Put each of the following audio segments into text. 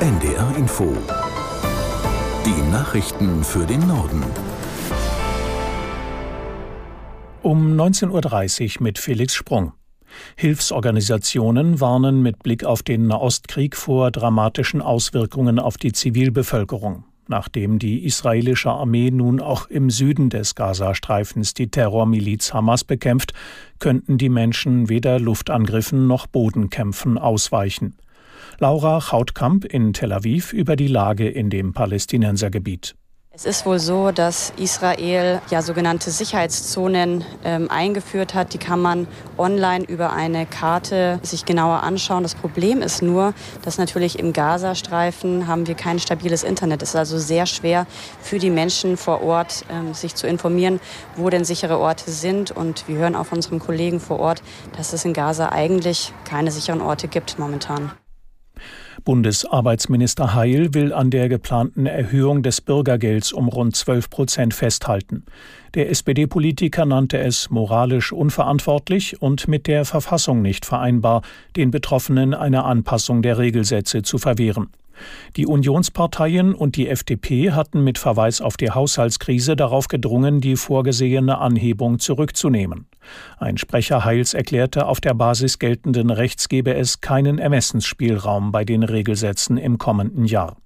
NDR Info. Die Nachrichten für den Norden. Um 19.30 Uhr mit Felix Sprung. Hilfsorganisationen warnen mit Blick auf den Nahostkrieg vor dramatischen Auswirkungen auf die Zivilbevölkerung. Nachdem die israelische Armee nun auch im Süden des Gazastreifens die Terrormiliz Hamas bekämpft, könnten die Menschen weder Luftangriffen noch Bodenkämpfen ausweichen. Laura Chautkamp in Tel Aviv über die Lage in dem Palästinensergebiet. Es ist wohl so, dass Israel ja sogenannte Sicherheitszonen ähm, eingeführt hat. Die kann man online über eine Karte sich genauer anschauen. Das Problem ist nur, dass natürlich im Gazastreifen haben wir kein stabiles Internet. Es ist also sehr schwer für die Menschen vor Ort, ähm, sich zu informieren, wo denn sichere Orte sind. Und wir hören auch von unserem Kollegen vor Ort, dass es in Gaza eigentlich keine sicheren Orte gibt momentan. Bundesarbeitsminister Heil will an der geplanten Erhöhung des Bürgergelds um rund 12 Prozent festhalten. Der SPD-Politiker nannte es moralisch unverantwortlich und mit der Verfassung nicht vereinbar, den Betroffenen eine Anpassung der Regelsätze zu verwehren. Die Unionsparteien und die FDP hatten mit Verweis auf die Haushaltskrise darauf gedrungen, die vorgesehene Anhebung zurückzunehmen. Ein Sprecher Heils erklärte, auf der Basis geltenden Rechts gebe es keinen Ermessensspielraum bei den Regelsätzen im kommenden Jahr.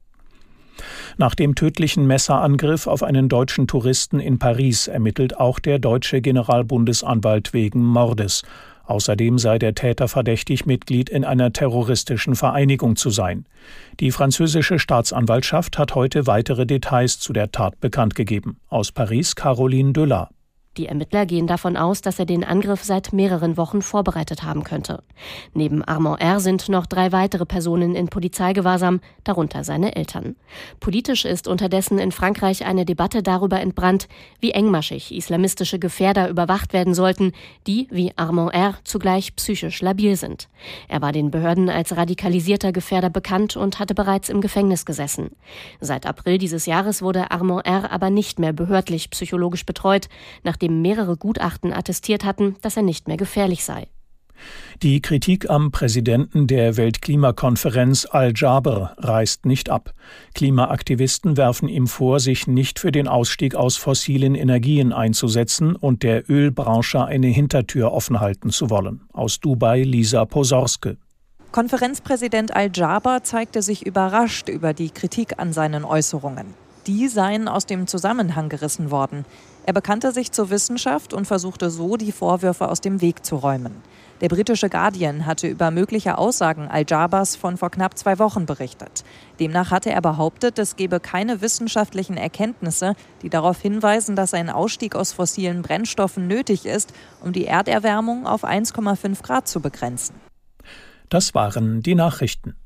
Nach dem tödlichen Messerangriff auf einen deutschen Touristen in Paris ermittelt auch der deutsche Generalbundesanwalt wegen Mordes. Außerdem sei der Täter verdächtig, Mitglied in einer terroristischen Vereinigung zu sein. Die französische Staatsanwaltschaft hat heute weitere Details zu der Tat bekannt gegeben. Aus Paris Caroline Döller. Die Ermittler gehen davon aus, dass er den Angriff seit mehreren Wochen vorbereitet haben könnte. Neben Armand R. sind noch drei weitere Personen in Polizeigewahrsam, darunter seine Eltern. Politisch ist unterdessen in Frankreich eine Debatte darüber entbrannt, wie engmaschig islamistische Gefährder überwacht werden sollten, die, wie Armand R., zugleich psychisch labil sind. Er war den Behörden als radikalisierter Gefährder bekannt und hatte bereits im Gefängnis gesessen. Seit April dieses Jahres wurde Armand R. aber nicht mehr behördlich psychologisch betreut, nachdem dem mehrere Gutachten attestiert hatten, dass er nicht mehr gefährlich sei. Die Kritik am Präsidenten der Weltklimakonferenz Al-Jaber reißt nicht ab. Klimaaktivisten werfen ihm vor, sich nicht für den Ausstieg aus fossilen Energien einzusetzen und der Ölbranche eine Hintertür offen halten zu wollen. Aus Dubai Lisa Posorske. Konferenzpräsident Al-Jaber zeigte sich überrascht über die Kritik an seinen Äußerungen. Die seien aus dem Zusammenhang gerissen worden. Er bekannte sich zur Wissenschaft und versuchte so, die Vorwürfe aus dem Weg zu räumen. Der britische Guardian hatte über mögliche Aussagen Al-Jabars von vor knapp zwei Wochen berichtet. Demnach hatte er behauptet, es gebe keine wissenschaftlichen Erkenntnisse, die darauf hinweisen, dass ein Ausstieg aus fossilen Brennstoffen nötig ist, um die Erderwärmung auf 1,5 Grad zu begrenzen. Das waren die Nachrichten.